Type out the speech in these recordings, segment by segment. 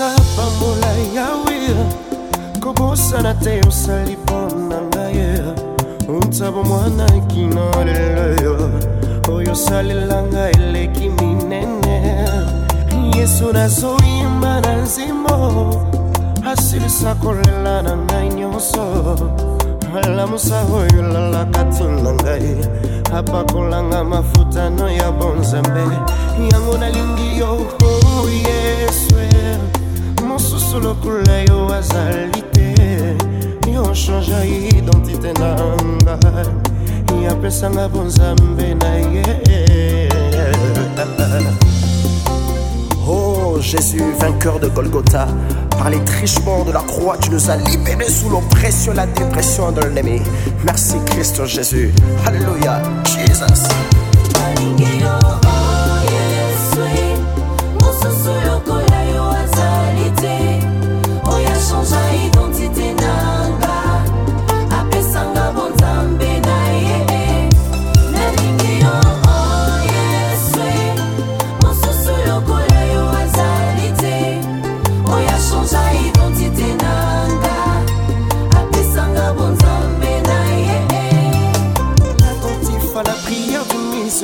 nanga pamola yawe kobosana te osali mpona ngaye otabo mwana kino lelo oyo osalelanga eleki minene yesu nazoyimba na nzimo asilisa kolela na ngai nyonso alamusa oyo lalaka ntina ngai apakolanga mafutano ya bonzambe yango nalingi yo oh, yesu mosusu lokula yo azali te yo changea identité na ngai apesanga bonzambe na ye Oh Jésus, vainqueur de Golgotha, par les trichements de la croix, tu nous as libérés sous l'oppression et la dépression de l'ennemi. Merci Christ Jésus. Alléluia, Jesus.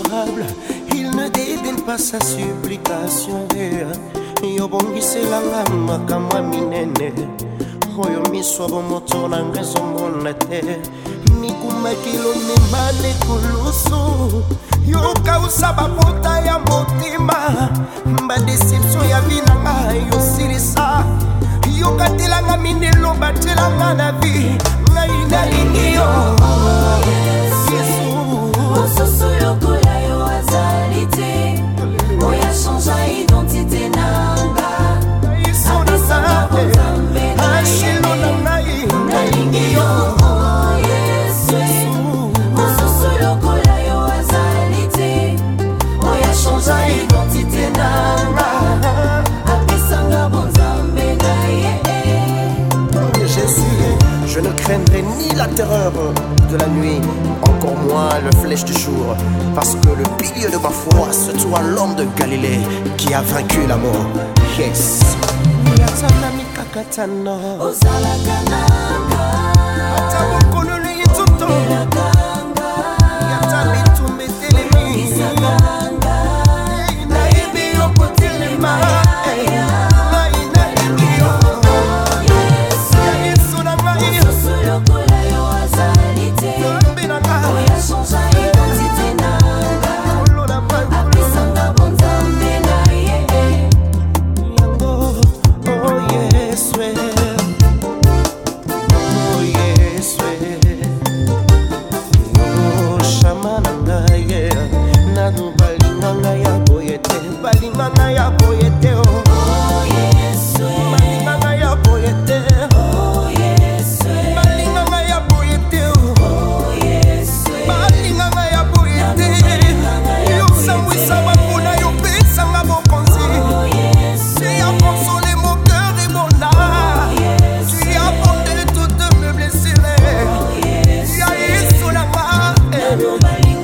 adorable il ne débine pas sa supplication yobongiselanga makambo ya minene oyo miso bomoto na nga ezomona te mikumaki lomema lekoloso yokausa bapota ya motema badesepsio ya binanga yosilisa yokatelanga mindelo batelanga na vi ngai nalingi la terreur de la nuit, encore moins le flèche du jour. Parce que le pilier de ma foi se toi l'homme de Galilée qui a vaincu la mort. Yes.